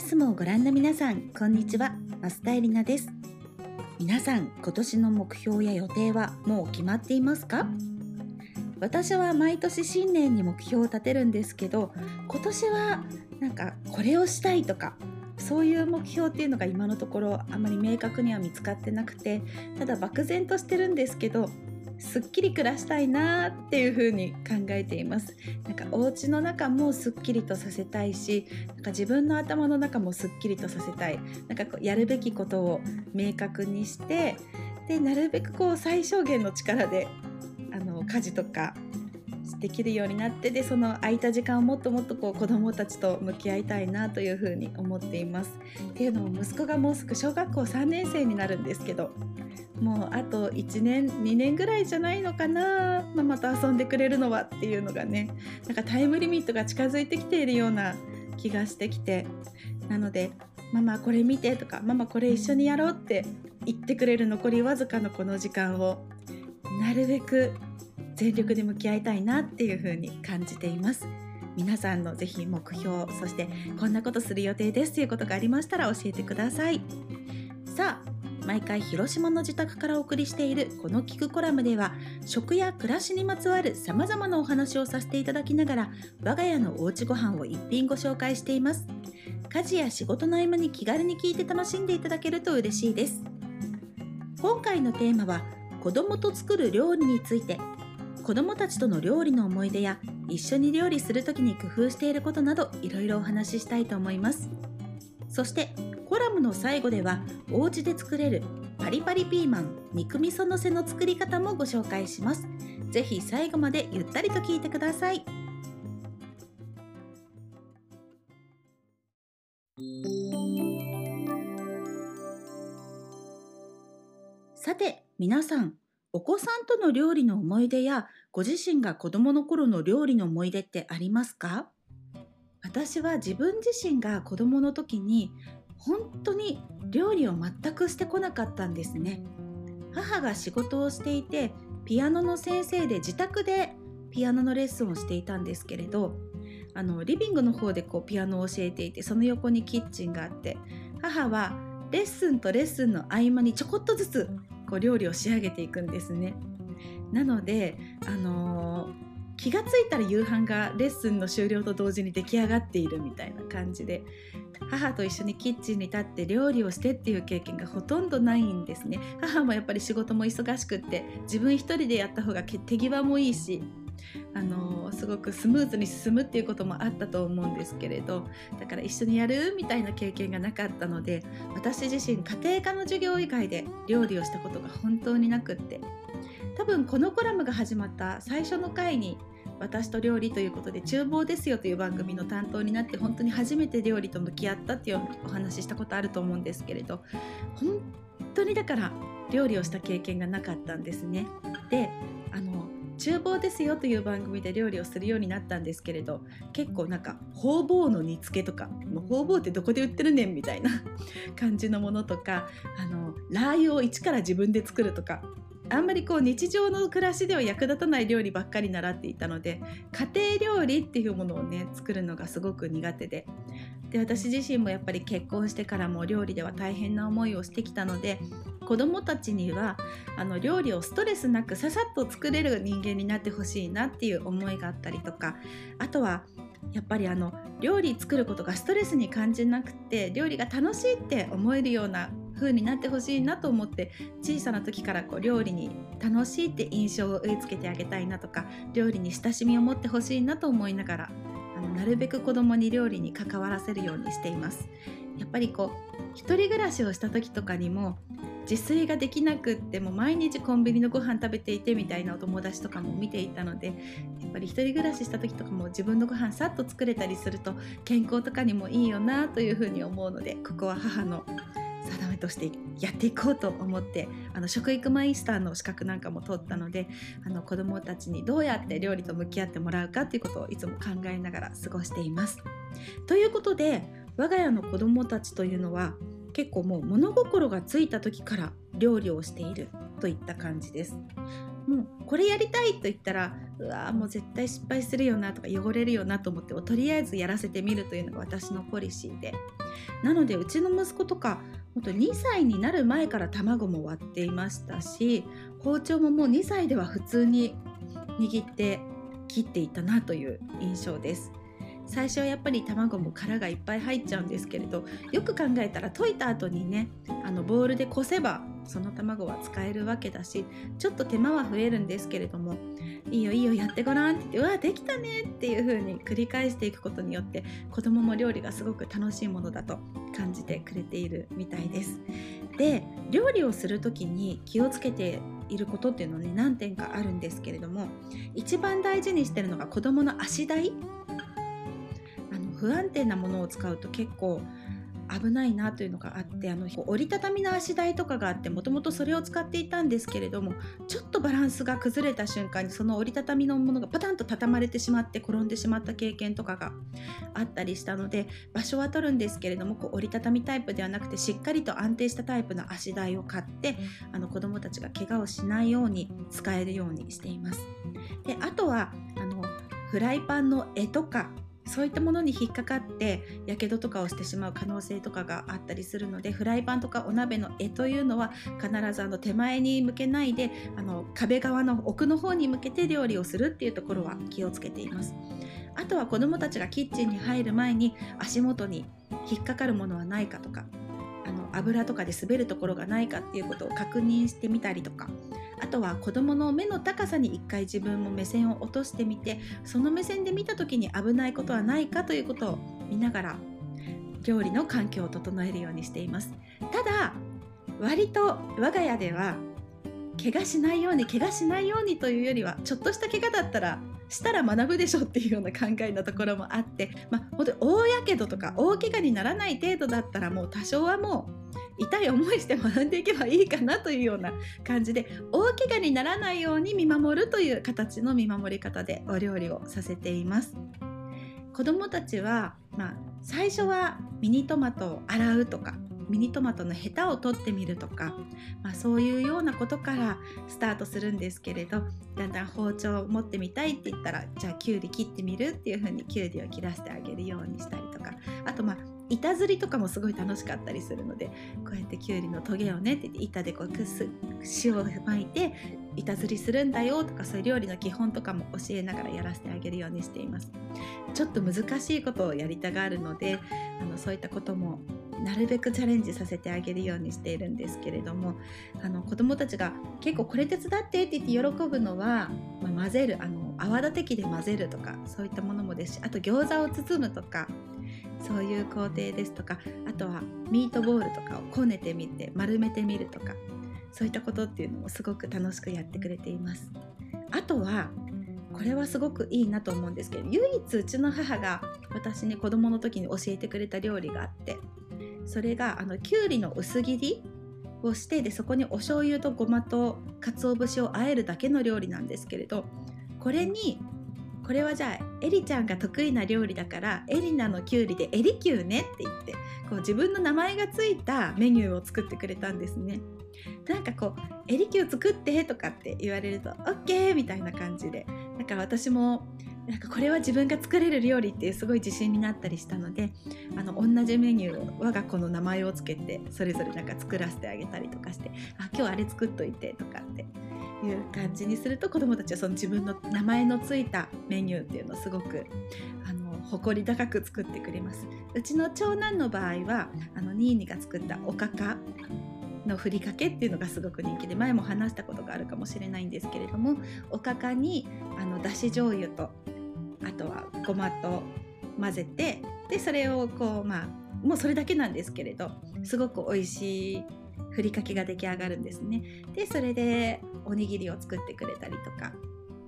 イスもご覧の皆さんこんにちは。増田絵里奈です。皆さん今年の目標や予定はもう決まっていますか？私は毎年新年に目標を立てるんですけど今年はなんかこれをしたいとかそういう目標っていうのが今のところあまり明確には見つかってなくてただ漠然としてるんですけどすっきり暮らしたいなっていう風に考えていますなんかお家の中もすっきりとさせたいしなんか自分の頭の中もすっきりとさせたいなんかこうやるべきことを明確にしてでなるべくこう最小限の力であの家事とかできるようになってでその空いた時間をもっともっとこう子どもたちと向き合いたいなというふうに思っています。っていうのも息子がもうすぐ小学校3年生になるんですけどもうあと1年2年ぐらいじゃないのかなママと遊んでくれるのはっていうのがねなんかタイムリミットが近づいてきているような気がしてきてなので「ママこれ見て」とか「ママこれ一緒にやろう」って言ってくれる残りわずかのこの時間をなるべく全力で向き合いたいなっていう風に感じています。皆さんのぜひ目標そしてこんなことする予定ですということがありましたら教えてください。さあ毎回広島の自宅からお送りしているこの聞くコラムでは食や暮らしにまつわるさまざまなお話をさせていただきながら我が家のおうちご飯を一品ご紹介しています。家事や仕事の合間に気軽に聞いて楽しんでいただけると嬉しいです。今回のテーマは子供と作る料理について。子供たちとの料理の思い出や一緒に料理する時に工夫していることなどいろいろお話ししたいと思います。そしてコラムの最後ではお家で作れるパリパリピーマン肉味噌のせの作り方もご紹介します。ぜひ最後までゆったりと聞いてください。さて皆さんお子さんとの料理の思い出やご自身が子供の頃の料理の思い出ってありますか？私は自分自身が子供の時に本当に料理を全くしてこなかったんですね母が仕事をしていてピアノの先生で自宅でピアノのレッスンをしていたんですけれどあのリビングの方でこうピアノを教えていてその横にキッチンがあって母はレッスンとレッスンの合間にちょこっとずつこう料理を仕上げていくんですね。なので、あのー、気がついたら夕飯がレッスンの終了と同時に出来上がっているみたいな感じで母と一緒にキッチンに立って料理をしてっていう経験がほとんどないんですね。母もやっぱり仕事も忙しくって自分一人でやった方が手際もいいしあのすごくスムーズに進むっていうこともあったと思うんですけれどだから一緒にやるみたいな経験がなかったので私自身家庭科の授業以外で料理をしたことが本当になくって多分このコラムが始まった最初の回に私と料理ということで厨房ですよという番組の担当になって本当に初めて料理と向き合ったっていうお話ししたことあると思うんですけれど本当にだから料理をした経験がなかったんですね。であの厨房ですよという番組で料理をするようになったんですけれど結構なんか方々の煮付けとかもう方々ってどこで売ってるねんみたいな感じのものとかあのラー油を一から自分で作るとかあんまりこう日常の暮らしでは役立たない料理ばっかり習っていたので家庭料理っていうものをね作るのがすごく苦手で。で私自身もやっぱり結婚してからも料理では大変な思いをしてきたので子どもたちにはあの料理をストレスなくささっと作れる人間になってほしいなっていう思いがあったりとかあとはやっぱりあの料理作ることがストレスに感じなくて料理が楽しいって思えるような風になってほしいなと思って小さな時からこう料理に楽しいって印象を植え付けてあげたいなとか料理に親しみを持ってほしいなと思いながらあのなるべく子供に料理に関わらせるようにしています。やっぱりこう一人暮らしをした時とかにも自炊ができなくっても毎日コンビニのご飯食べていてみたいなお友達とかも見ていたのでやっぱり一人暮らしした時とかも自分のご飯さっと作れたりすると健康とかにもいいよなというふうに思うのでここは母の定めとしてやっていこうと思ってあの食育マイスターの資格なんかも取ったのであの子どもたちにどうやって料理と向き合ってもらうかっていうことをいつも考えながら過ごしています。ということで我が家の子どもたちというのは結構もう物心がついた時から料理をしているといった感じです。もうこれやりたいと言ったらうわもう絶対失敗するよなとか汚れるよなと思ってもとりあえずやらせてみるというのが私のポリシーで。なのでうちの息子とかほんと2歳になる前から卵も割っていましたし包丁ももう2歳では普通に握って切っていたなという印象です。最初はやっぱり卵も殻がいっぱい入っちゃうんですけれどよく考えたら溶いた後にねあのボウルでこせばその卵は使えるわけだしちょっと手間は増えるんですけれどもいいよいいよやってごらんって言ってうわできたねっていう風に繰り返していくことによって子供も料理がすごく楽しいものだと感じてくれているみたいです。で料理をする時に気をつけていることっていうのはね何点かあるんですけれども一番大事にしてるのが子供の足台不安定なものを使うと結構危ないなというのがあってあの折りたたみの足台とかがあってもともとそれを使っていたんですけれどもちょっとバランスが崩れた瞬間にその折りたたみのものがパタンと畳まれてしまって転んでしまった経験とかがあったりしたので場所は取るんですけれどもこう折りたたみタイプではなくてしっかりと安定したタイプの足台を買ってあの子どもたちが怪我をしないように使えるようにしています。であとはあのフライパンの柄とかそういったものに引っかかってやけどとかをしてしまう可能性とかがあったりするのでフライパンとかお鍋の柄というのは必ずあの手前に向けないであの壁側の奥の方に向けて料理をするっていうところは気をつけています。あとは子どもたちがキッチンに入る前に足元に引っかかるものはないかとか油とかで滑るところがないかっていうことを確認してみたりとか。あとは子どもの目の高さに一回自分も目線を落としてみてその目線で見た時に危ないことはないかということを見ながら料理の環境を整えるようにしています。ただ割と我が家では怪我しないように怪我しないようにというよりはちょっとした怪我だったらしたら学ぶでしょっていうような考えのところもあって、まあ、本当に大やけどとか大怪我にならない程度だったらもう多少はもう痛い思いして学んでいけばいいかなというような感じで大怪我にならないように見守るという形の見守り方でお料理をさせています。子どもたちは、まあ、最初はミニトマトを洗うとかミニトマトのヘタを取ってみるとか、まあ、そういうようなことからスタートするんですけれどだんだん包丁を持ってみたいって言ったらじゃあきゅうり切ってみるっていう風にきゅうりを切らせてあげるようにしたりとかあとまあ板ずりとかもすごい楽しかったりするのでこうやってきゅうりのトゲをねって言って板でこうくす塩を巻いて板ずりするんだよとかそういう料理の基本とかも教えながらやらせてあげるようにしています。ちょっと難しいことをやりたがるのであのそういったこともなるべくチャレンジさせてあげるようにしているんですけれどもあの子どもたちが結構これ手伝ってって言って喜ぶのは、まあ、混ぜるあの泡立て器で混ぜるとかそういったものもですしあと餃子を包むとかそういう工程ですとかあとはミートボールとかをこねてみて丸めてみるとかそういったことっていうのもすごく楽しくやってくれています。あとはこれはすごくいいなと思うんですけど唯一うちの母が私に子供の時に教えてくれた料理があってそれがあのきゅうりの薄切りをしてでそこにお醤油とごまと鰹節を和えるだけの料理なんですけれどこれにこれはじゃあエリちゃんが得意な料理だからエリナのきゅうりでエリキューねって言ってこう自分の名前がついたメニューを作ってくれたんですね。なんかこう「エリキュー作って」とかって言われると「OK」みたいな感じでだから私もなんかこれは自分が作れる料理っていうすごい自信になったりしたのであの同じメニューを我が子の名前をつけてそれぞれなんか作らせてあげたりとかして「あ今日あれ作っといて」とかっていう感じにすると子どもたちはその自分の名前のついたメニューっていうのをすごくあの誇り高く作ってくれます。うちの長男の場合はあのニーニが作ったおかかのふりかけっていうのがすごく人気で前も話したことがあるかもしれないんですけれどもおかかにあのだし醤油とあとはごまと混ぜてでそれをこうまあもうそれだけなんですけれどすごく美味しいふりかけが出来上がるんですね。でそれでおにぎりを作ってくれたりとか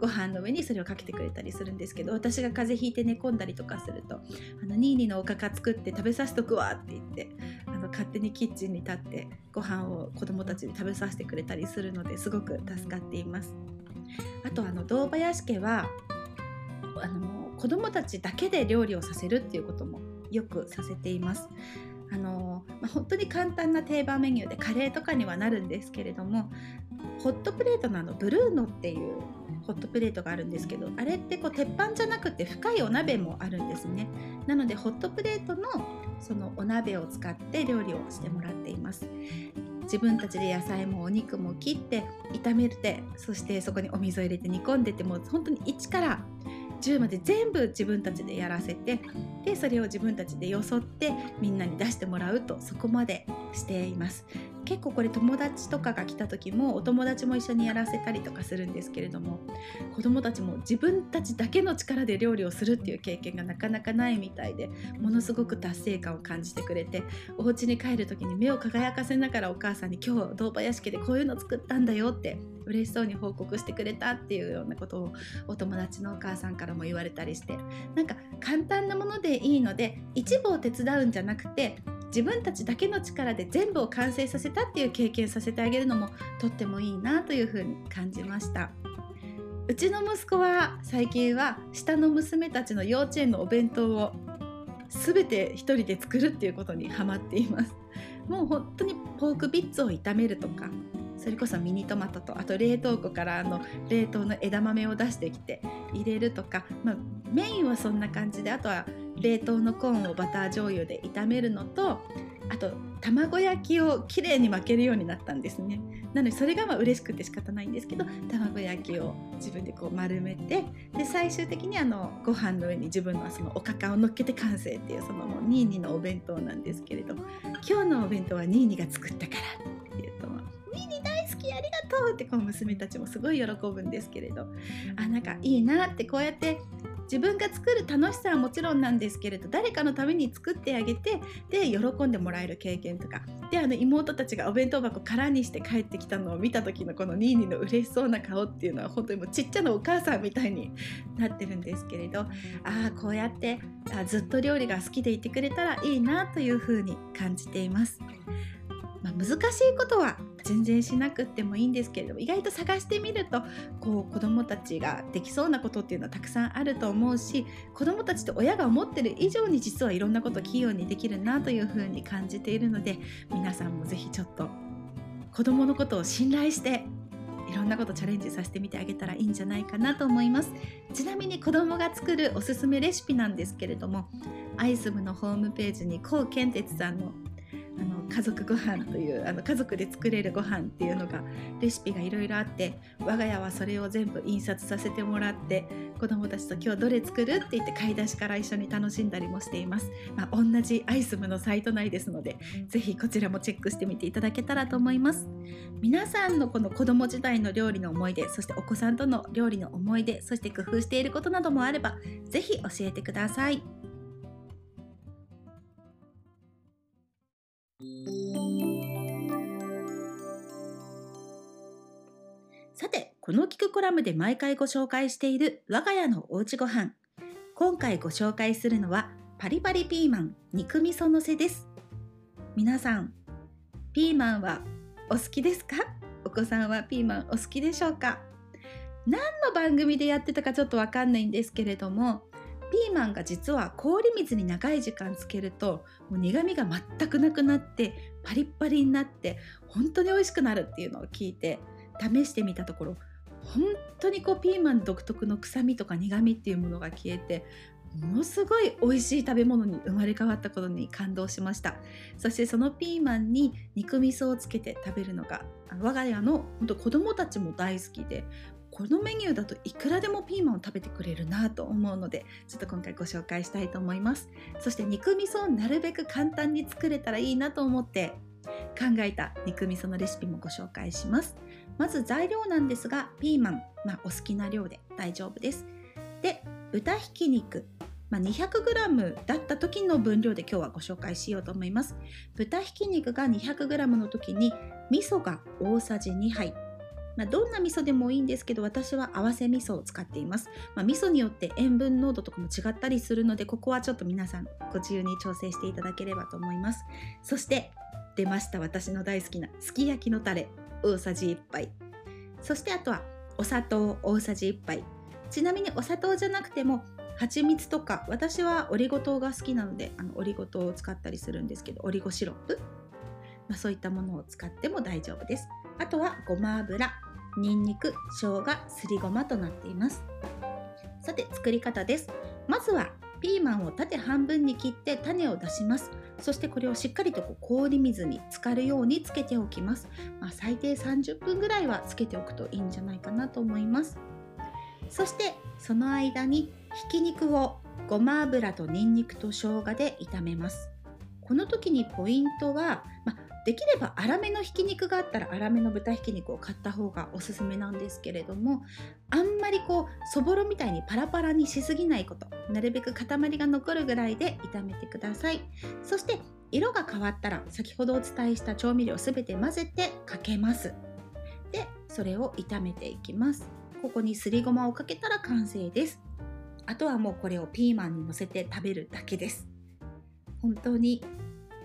ご飯の上にそれをかけてくれたりするんですけど私が風邪ひいて寝込んだりとかすると「あのニーニーのおかか作って食べさせとくわ」って言ってあの勝手にキッチンに立ってご飯を子供たちに食べさせてくれたりするのですごく助かっています。あとあの堂林家はあの子供たちだけで料理をさせるっていうこともよくさせています。あのまあ、本当に簡単な定番メニューでカレーとかにはなるんですけれどもホットプレートのあのブルーノっていうホットプレートがあるんですけどあれってこう鉄板じゃなくて深いお鍋もあるんですねなのでホットプレートのそのお鍋を使って料理をしてもらっています自分たちで野菜もお肉も切って炒めてそしてそこにお水を入れて煮込んでても本当に1から10まで全部自分たちでやらせてでそれを自分たちでよそってみんなに出してもらうとそこまでしています。結構これ友達とかが来た時もお友達も一緒にやらせたりとかするんですけれども子どもたちも自分たちだけの力で料理をするっていう経験がなかなかないみたいでものすごく達成感を感じてくれてお家に帰る時に目を輝かせながらお母さんに今日堂林家でこういうの作ったんだよって嬉しそうに報告してくれたっていうようなことをお友達のお母さんからも言われたりしてなんか簡単なものでいいので一部を手伝うんじゃなくて自分たちだけの力で全部を完成させたっていう経験させてあげるのもとってもいいなというふうに感じました。うちの息子は最近は下の娘たちの幼稚園のお弁当を全て一人で作るっていうことにハマっています。もう本当にポークビッツを炒めるとかそれこそミニトマトとあと冷凍庫からあの冷凍の枝豆を出してきて入れるとか、まあ、メインはそんな感じであとは冷凍のコーンをバター醤油で炒めるのとあと卵焼きをきれいに巻けるようになったんですね。なのでそれがまあ嬉しくて仕方ないんですけど卵焼きを自分でこう丸めてで最終的にあのご飯の上に自分のそのおかかを乗っけて完成っていうそのもうニーニのお弁当なんですけれど今日のお弁当はニーニが作ったからっていうとニーニ大とうってこう娘たちもすごい喜ぶんですけれど。あなんかいいなってこうやって自分が作る楽しさはもちろんなんですけれど誰かのために作ってあげてで喜んでもらえる経験とか。であの妹たちがお弁当箱空にして帰ってきたのを見た時のこのニーニーの嬉しそうな顔っていうのは本当にもうちっちゃなお母さんみたいになってるんですけれど。ああこうやってあずっと料理が好きでいてくれたらいいなというふうに感じています。まあ、難しいことは全然しなくってもいいんですけれども意外と探してみるとこう子どもたちができそうなことっていうのはたくさんあると思うし子どもたちと親が思ってる以上に実はいろんなことを器用にできるなというふうに感じているので皆さんも是非ちょっと子どものことを信頼していろんなことチャレンジさせてみてあげたらいいんじゃないかなと思います。ちなみに子どもが作るおすすめレシピなんですけれどもアイスムのホームページにコウケンテツさんの家族ご飯というあの家族で作れるご飯っていうのがレシピがいろいろあって我が家はそれを全部印刷させてもらって子どもたちと今日どれ作るって言って買い出しから一緒に楽しんだりもしています、まあ、同じアイスムのサイト内ですのでぜひこちらもチェックしてみていただけたらと思います。皆さんのこの子ども時代の料理の思い出そしてお子さんとの料理の思い出そして工夫していることなどもあればぜひ教えてください。さて、この聞くコラムで毎回ご紹介している我が家のおうちご飯。今回ご紹介するのはパリパリピーマン肉味噌のせです。皆さん、ピーマンはお好きですか？お子さんはピーマンお好きでしょうか？何の番組でやってたかちょっとわかんないんですけれども、ピーマンが実は氷水に長い時間つけるともう苦みが全くなくなってパリッパリになって本当に美味しくなるっていうのを聞いて試してみたところ本当にこうピーマン独特の臭みとか苦みっていうものが消えてものすごい美味しい食べ物に生まれ変わったことに感動しました。そしてそのピーマンに肉味噌をつけて食べるのが我が家の本当子供たちも大好きでこのメニューだといくらでもピーマンを食べてくれるなと思うのでちょっと今回ご紹介したいと思います。そして肉味噌をなるべく簡単に作れたらいいなと思って考えた肉味噌のレシピもご紹介します。まず材料なんですがピーマン、まあ、お好きな量で大丈夫です。で豚ひき肉まあ、200g だった時の分量で今日はご紹介しようと思います。豚ひき肉が 200g の時に味噌が大さじ2杯。まあ、どんな味噌でもいいんですけど私は合わせ味噌を使っています、まあ、味噌によって塩分濃度とかも違ったりするのでここはちょっと皆さんご自由に調整していただければと思います。そして出ました私の大好きなすき焼きのタレ大さじ1杯。そしてあとはお砂糖大さじ1杯。ちなみにお砂糖じゃなくても蜂蜜とか私はオリゴ糖が好きなのであのオリゴ糖を使ったりするんですけどオリゴシロップ、まあ、そういったものを使っても大丈夫です。あとはごま油。にんにく生姜すりごまとなっています。さて作り方です。まずはピーマンを縦半分に切って種を出します。そしてこれをしっかりとこう氷水に浸かるようにつけておきます、まあ、最低30分ぐらいはつけておくといいんじゃないかなと思います。そしてその間にひき肉をごま油とにんにくと生姜で炒めます。この時にポイントは、まあ、できれば粗めのひき肉があったら粗めの豚ひき肉を買った方がおすすめなんですけれどもあんまりこうそぼろみたいにパラパラにしすぎないことなるべく塊が残るぐらいで炒めてください。そして色が変わったら先ほどお伝えした調味料すべて混ぜてかけます。でそれを炒めていきます。ここにすりごまをかけたら完成です。あとはもうこれをピーマンにのせて食べるだけです。本当に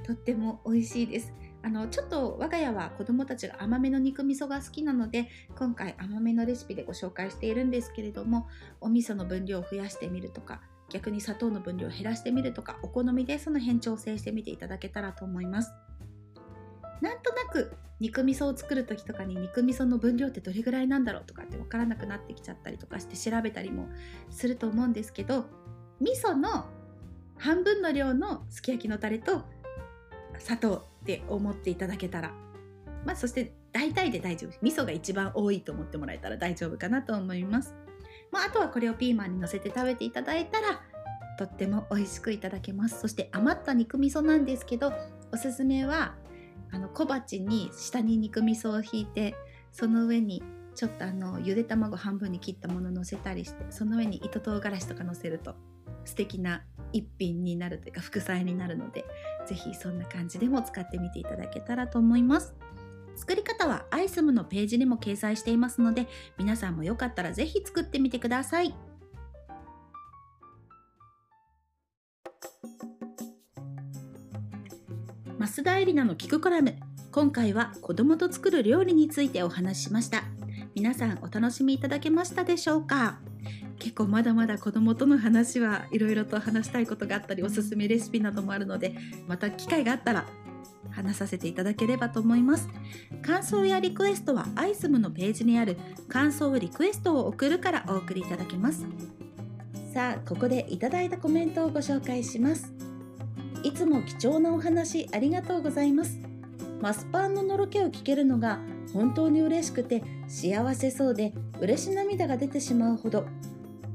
とっても美味しいです。あのちょっと我が家は子供たちが甘めの肉味噌が好きなので今回甘めのレシピでご紹介しているんですけれどもお味噌の分量を増やしてみるとか逆に砂糖の分量を減らしてみるとかお好みでその辺調整してみていただけたらと思います。なんとなく肉味噌を作る時とかに肉味噌の分量ってどれぐらいなんだろうとかって分からなくなってきちゃったりとかして調べたりもすると思うんですけど味噌の半分の量のすき焼きのタレと砂糖。って思っていただけたら、まあ、そして大体で大丈夫。味噌が一番多いと思ってもらえたら大丈夫かなと思います、まあ、あとはこれをピーマンにのせて食べていただいたらとっても美味しくいただけます。そして余った肉味噌なんですけどおすすめはあの小鉢に下に肉味噌をひいてその上にちょっとあのゆで卵半分に切ったもののせたりしてその上に糸唐辛子とかのせると素敵な一品になるというか副菜になるので是非そんな感じでも使ってみていただけたらと思います。作り方はアイスムのページにも掲載していますので皆さんもよかったら是非作ってみてください。増田絵里奈の聞くコラム。今回は子供と作る料理についてお話ししました。皆さんお楽しみいただけましたでしょうか？結構まだまだ子供との話はいろいろと話したいことがあったりおすすめレシピなどもあるのでまた機会があったら話させていただければと思います。感想やリクエストはアイスムのページにある感想リクエストを送るからお送りいただけます。さあここでいただいたコメントをご紹介します。いつも貴重なお話ありがとうございます。マスパンののろけを聞けるのが本当に嬉しくて幸せそうで嬉し涙が出てしまうほど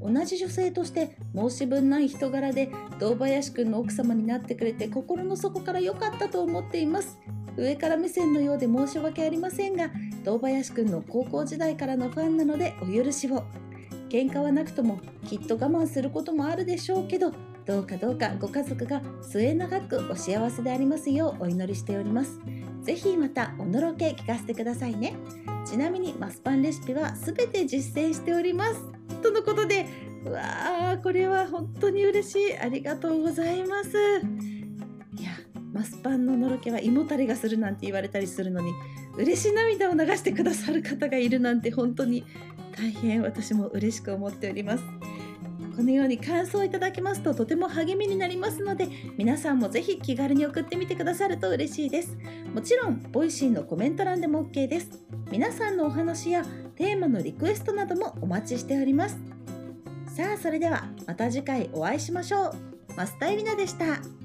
同じ女性として申し分ない人柄で堂林くんの奥様になってくれて心の底から良かったと思っています。上から目線のようで申し訳ありませんが堂林くんの高校時代からのファンなのでお許しを。喧嘩はなくともきっと我慢することもあるでしょうけどどうかどうかご家族が末永くお幸せでありますようお祈りしております。ぜひまたおのろけ聞かせてくださいね。ちなみにマスパンレシピはすべて実践しております。とのことでうわーこれは本当に嬉しい。ありがとうございます。いやマスパンののろけは胃もたれがするなんて言われたりするのに嬉し涙を流してくださる方がいるなんて本当に大変私も嬉しく思っております。このように感想をいただけますととても励みになりますので皆さんもぜひ気軽に送ってみてくださると嬉しいです。もちろんボイシーのコメント欄でも OK です。皆さんのお話やテーマのリクエストなどもお待ちしております。さあそれではまた次回お会いしましょう。マスタイリナでした。